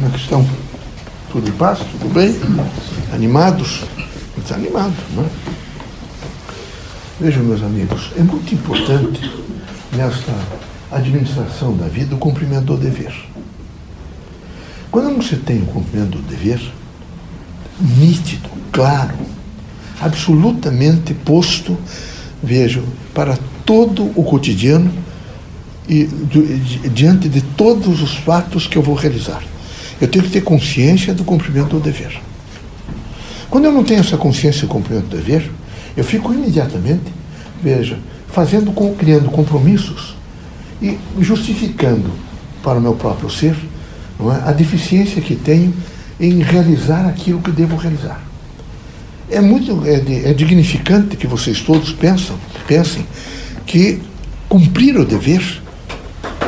Como é que estão? Tudo em paz? Tudo bem? Animados? Desanimados, não é? Vejam, meus amigos, é muito importante nesta administração da vida o cumprimento do dever. Quando você tem o cumprimento do dever, nítido, claro, absolutamente posto, vejo, para todo o cotidiano e diante de todos os fatos que eu vou realizar. Eu tenho que ter consciência do cumprimento do dever. Quando eu não tenho essa consciência do cumprimento do dever, eu fico imediatamente, veja, fazendo, criando compromissos e justificando para o meu próprio ser é, a deficiência que tenho em realizar aquilo que devo realizar. É muito é, é dignificante que vocês todos pensam, pensem que cumprir o dever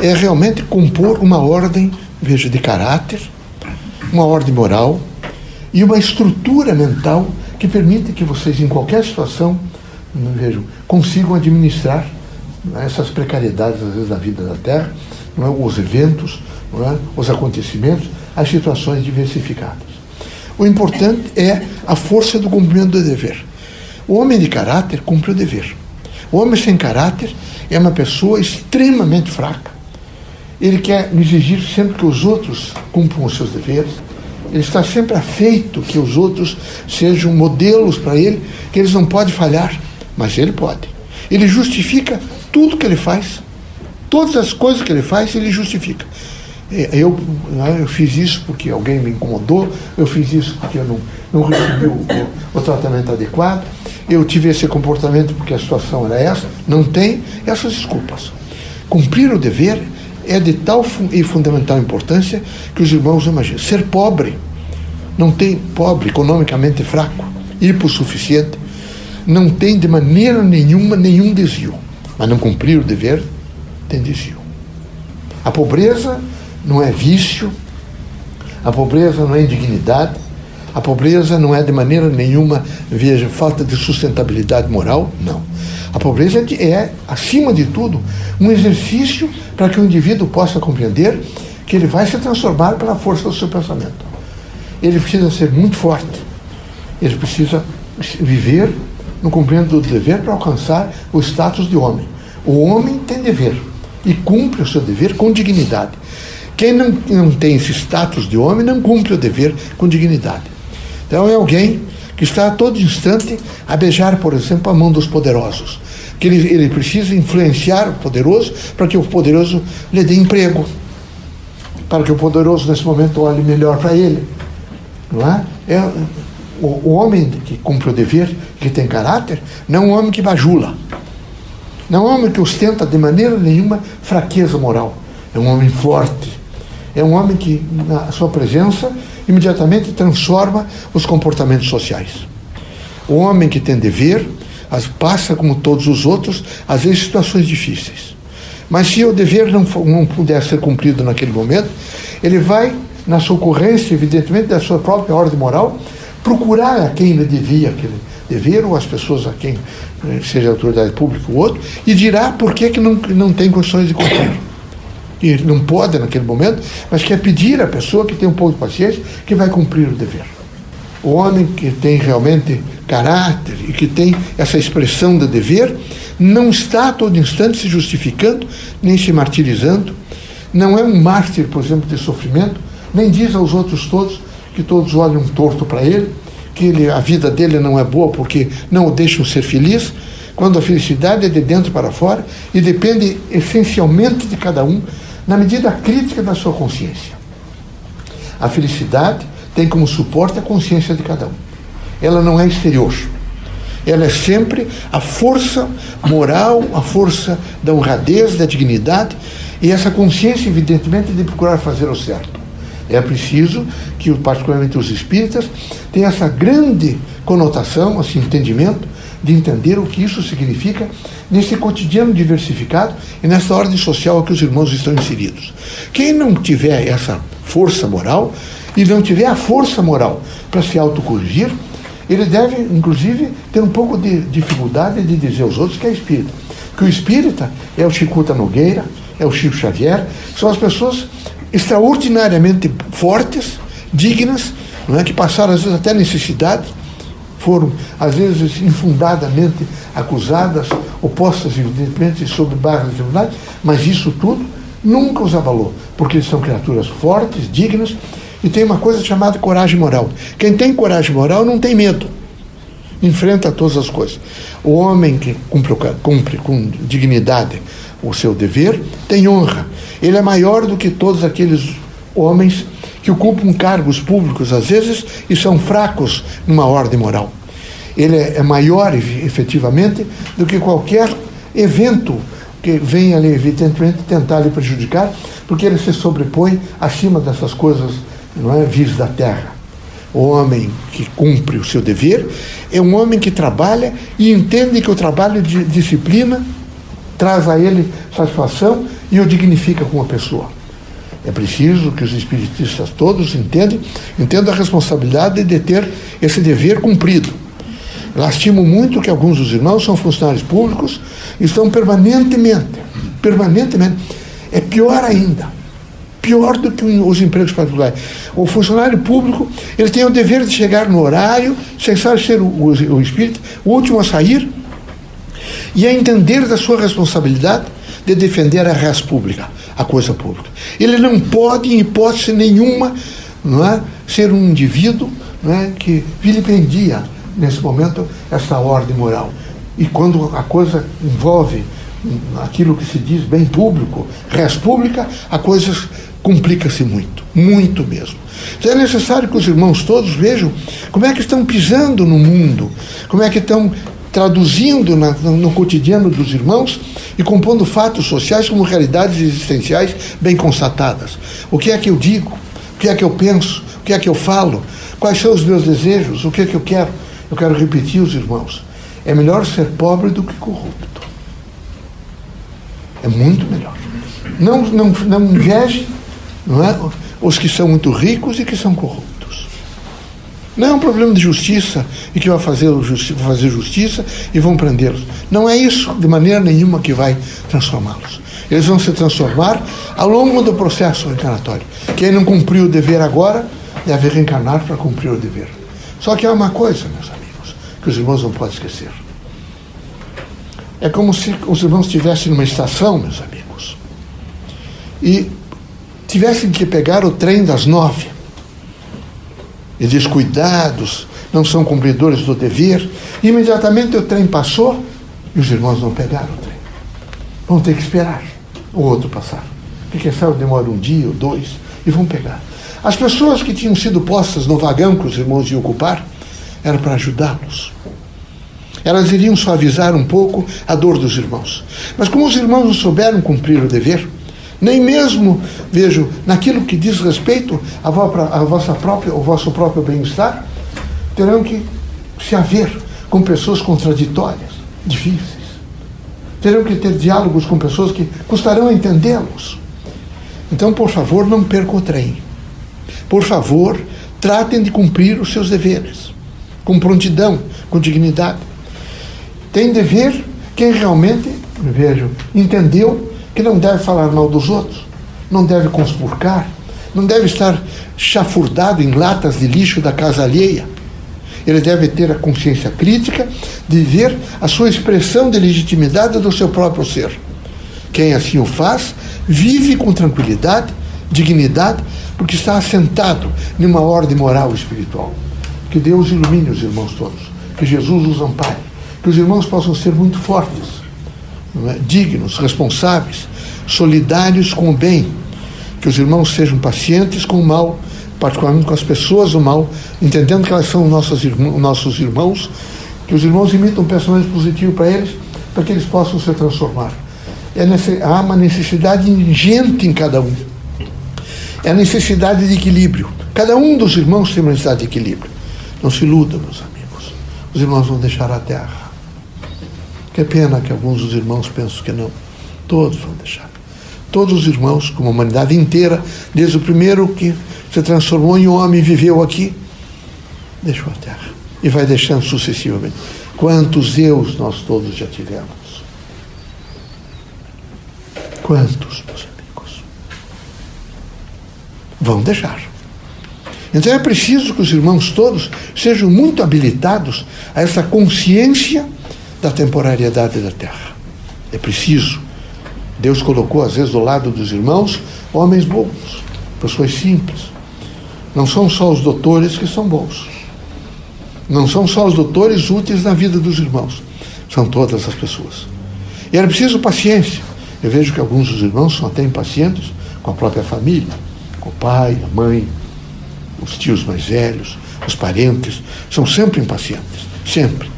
é realmente compor uma ordem, veja, de caráter, uma ordem moral e uma estrutura mental que permite que vocês, em qualquer situação, vejam, consigam administrar é, essas precariedades, às vezes, da vida da Terra, é, os eventos, é, os acontecimentos, as situações diversificadas. O importante é a força do cumprimento do dever. O homem de caráter cumpre o dever. O homem sem caráter é uma pessoa extremamente fraca. Ele quer exigir sempre que os outros cumpram os seus deveres. Ele está sempre afeito que os outros sejam modelos para ele, que eles não podem falhar, mas ele pode. Ele justifica tudo que ele faz. Todas as coisas que ele faz, ele justifica. É, eu, né, eu fiz isso porque alguém me incomodou, eu fiz isso porque eu não, não recebi o, o, tratamento adequado, eu tive esse comportamento porque a situação era essa. Não tem essas desculpas. Cumprir o dever é de tal e fundamental importância que os irmãos imaginam. Ser pobre, não tem pobre, economicamente fraco, hipossuficiente, não tem de maneira nenhuma nenhum desvio. Mas não cumprir o dever tem desvio. A pobreza não é vício, a pobreza não é indignidade, a pobreza não é de maneira nenhuma, veja, falta de sustentabilidade moral, não. A pobreza é, acima de tudo, um exercício para que o indivíduo possa compreender que ele vai se transformar pela força do seu pensamento. Ele precisa ser muito forte, ele precisa viver no cumprimento do dever para alcançar o status de homem. O homem tem dever e cumpre o seu dever com dignidade. Quem não, não tem esse status de homem não cumpre o dever com dignidade. Então é alguém que está a todo instante a beijar, por exemplo, a mão dos poderosos. Que ele, ele precisa influenciar o poderoso para que o poderoso lhe dê emprego. Para que o poderoso, nesse momento, olhe melhor para ele. Não é? é o, o homem que cumpre o dever, que tem caráter, não é um homem que bajula. Não é um homem que ostenta de maneira nenhuma fraqueza moral. É um homem forte, é um homem que, na sua presença, imediatamente transforma os comportamentos sociais. O homem que tem dever as, passa, como todos os outros, às vezes situações difíceis. Mas se o dever não, não puder ser cumprido naquele momento, ele vai, na sua ocorrência, evidentemente, da sua própria ordem moral, procurar a quem lhe devia aquele dever, ou as pessoas a quem, eh, seja a autoridade pública ou outro, e dirá por que, que não, não tem condições de cumprir e não pode naquele momento, mas quer pedir à pessoa que tem um pouco de paciência que vai cumprir o dever. O homem que tem realmente caráter e que tem essa expressão de dever, não está a todo instante se justificando, nem se martirizando, não é um mártir, por exemplo, de sofrimento, nem diz aos outros todos que todos olham torto para ele, que ele, a vida dele não é boa porque não o deixam ser feliz, quando a felicidade é de dentro para fora e depende essencialmente de cada um na medida crítica da sua consciência. A felicidade tem como suporte a consciência de cada um. Ela não é exterior. Ela é sempre a força moral, a força da honradez, da dignidade e essa consciência, evidentemente, de procurar fazer o certo. É preciso que, particularmente os espíritas, tenham essa grande conotação, esse entendimento de entender o que isso significa nesse cotidiano diversificado e nessa ordem social que os irmãos estão inseridos. Quem não tiver essa força moral e não tiver a força moral para se autocorrigir, ele deve, inclusive, ter um pouco de dificuldade de dizer aos outros que é espírita. Que o espírita é o Chicuta Nogueira, é o Chico Xavier, são as pessoas extraordinariamente fortes, dignas, não é? que passaram às vezes até necessidade, foram às vezes infundadamente acusadas, opostas evidentemente sobre bases de verdade, mas isso tudo nunca os abalou, porque eles são criaturas fortes, dignas e tem uma coisa chamada coragem moral. Quem tem coragem moral não tem medo, enfrenta todas as coisas. O homem que cumpre, cumpre com dignidade o seu dever tem honra. Ele é maior do que todos aqueles homens que ocupam cargos públicos às vezes e são fracos numa ordem moral. Ele é, é maior, efetivamente, do que qualquer evento que venha, evidentemente, tentar lhe prejudicar, porque ele se sobrepõe acima dessas coisas não é, vis da terra. O homem que cumpre o seu dever é um homem que trabalha e entende que o trabalho de disciplina traz a ele satisfação e o dignifica como pessoa. É preciso que os espiritistas todos entendam, entendam a responsabilidade de ter esse dever cumprido. Lastimo muito que alguns dos irmãos são funcionários públicos e estão permanentemente, permanentemente. É pior ainda, pior do que os empregos particulares. O funcionário público, ele tem o dever de chegar no horário, cessar ser o, o, o espírito, o último a sair, e a entender da sua responsabilidade de defender a res pública, a coisa pública. Ele não pode, em hipótese nenhuma, não é, ser um indivíduo não é, que vilipendia, nesse momento, essa ordem moral. E quando a coisa envolve aquilo que se diz bem público, res pública, a coisa complica-se muito, muito mesmo. Então é necessário que os irmãos todos vejam como é que estão pisando no mundo, como é que estão traduzindo na, no cotidiano dos irmãos e compondo fatos sociais como realidades existenciais bem constatadas. O que é que eu digo? O que é que eu penso? O que é que eu falo? Quais são os meus desejos? O que é que eu quero? Eu quero repetir os irmãos. É melhor ser pobre do que corrupto. É muito melhor. Não, não, não inveje não é? os que são muito ricos e que são corruptos. Não é um problema de justiça e que vai fazer, justi fazer justiça e vão prendê-los. Não é isso de maneira nenhuma que vai transformá-los. Eles vão se transformar ao longo do processo reencarnatório. Quem não cumpriu o dever agora deve reencarnar para cumprir o dever. Só que há uma coisa, meus amigos, que os irmãos não podem esquecer. É como se os irmãos estivessem numa estação, meus amigos, e tivessem que pegar o trem das nove e descuidados, não são cumpridores do dever. Imediatamente o trem passou e os irmãos não pegaram o trem. Vão ter que esperar o outro passar. Porque sabe demora um dia ou dois e vão pegar. As pessoas que tinham sido postas no vagão que os irmãos iam ocupar era para ajudá-los. Elas iriam suavizar um pouco a dor dos irmãos. Mas como os irmãos não souberam cumprir o dever, nem mesmo, vejo, naquilo que diz respeito à vossa própria, ao vosso próprio bem-estar, terão que se haver com pessoas contraditórias, difíceis. Terão que ter diálogos com pessoas que custarão entendê-los. Então, por favor, não percam o trem. Por favor, tratem de cumprir os seus deveres, com prontidão, com dignidade. Tem dever quem realmente, vejo, entendeu que não deve falar mal dos outros, não deve conspurcar, não deve estar chafurdado em latas de lixo da casa alheia. Ele deve ter a consciência crítica de ver a sua expressão de legitimidade do seu próprio ser. Quem assim o faz, vive com tranquilidade, dignidade, porque está assentado numa ordem moral e espiritual. Que Deus ilumine os irmãos todos, que Jesus os ampare, que os irmãos possam ser muito fortes é? dignos, responsáveis, solidários com o bem. Que os irmãos sejam pacientes com o mal, particularmente com as pessoas do mal, entendendo que elas são irmãos, nossos irmãos que os irmãos imitam um pensamento positivo para eles, para que eles possam se transformar. É há uma necessidade ingente em cada um. É a necessidade de equilíbrio. Cada um dos irmãos tem uma necessidade de equilíbrio. Não se iludam, meus amigos. Os irmãos vão deixar a terra. Que pena que alguns dos irmãos pensam que não. Todos vão deixar. Todos os irmãos, como a humanidade inteira, desde o primeiro que se transformou em homem e viveu aqui, deixou a terra. E vai deixando sucessivamente. Quantos eus nós todos já tivemos? Quantos, meus amigos? vão deixar. Então é preciso que os irmãos todos sejam muito habilitados a essa consciência da temporariedade da terra. É preciso. Deus colocou, às vezes, do lado dos irmãos, homens bons, pessoas simples. Não são só os doutores que são bons. Não são só os doutores úteis na vida dos irmãos. São todas as pessoas. E era preciso paciência. Eu vejo que alguns dos irmãos são até impacientes com a própria família, com o pai, a mãe, os tios mais velhos, os parentes, são sempre impacientes, sempre.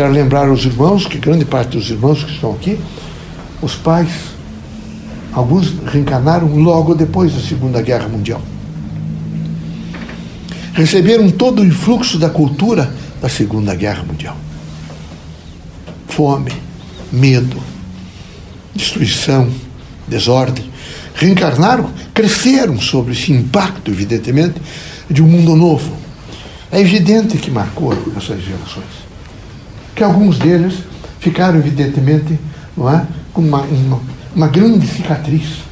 Quero lembrar aos irmãos que grande parte dos irmãos que estão aqui, os pais, alguns reencarnaram logo depois da Segunda Guerra Mundial. Receberam todo o influxo da cultura da Segunda Guerra Mundial. Fome, medo, destruição, desordem. Reencarnaram, cresceram sobre esse impacto, evidentemente, de um mundo novo. É evidente que marcou essas gerações. Que alguns deles ficaram, evidentemente, não é, com uma, uma, uma grande cicatriz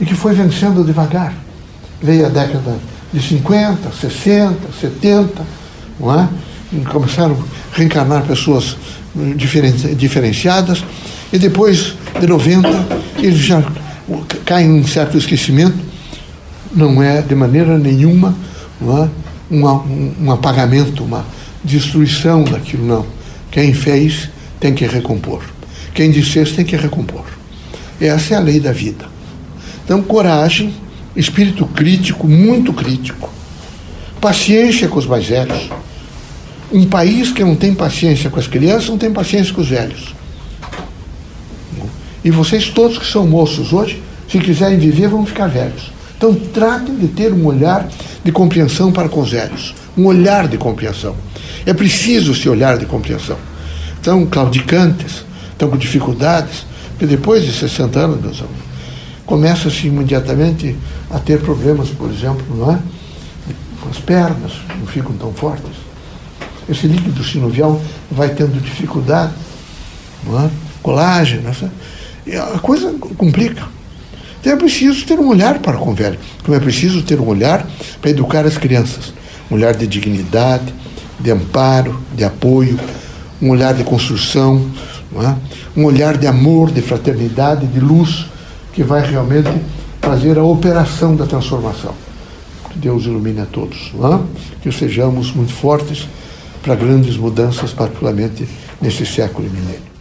e que foi vencendo devagar. Veio a década de 50, 60, 70, não é? E começaram a reencarnar pessoas diferenciadas, e depois de 90 eles já caem em certo esquecimento. Não é de maneira nenhuma é? um, um apagamento, uma destruição daquilo, não. Quem fez tem que recompor. Quem desfez tem que recompor. Essa é a lei da vida. Então, coragem, espírito crítico, muito crítico, paciência com os mais velhos. Um país que não tem paciência com as crianças não tem paciência com os velhos. E vocês todos que são moços hoje, se quiserem viver, vão ficar velhos. Então tratem de ter um olhar de compreensão para com os velhos. Um olhar de compreensão. É preciso esse olhar de compreensão. Estão claudicantes, estão com dificuldades, porque depois de 60 anos, meus amigos, começa-se imediatamente a ter problemas, por exemplo, não é? com as pernas, não ficam tão fortes. Esse líquido sinovial vai tendo dificuldade, não é? colágeno, a coisa complica. Então é preciso ter um olhar para com o velho, como é preciso ter um olhar para educar as crianças, um olhar de dignidade, de amparo, de apoio, um olhar de construção, é? um olhar de amor, de fraternidade, de luz, que vai realmente fazer a operação da transformação. Que Deus ilumine a todos, é? que sejamos muito fortes para grandes mudanças, particularmente nesse século e milênio.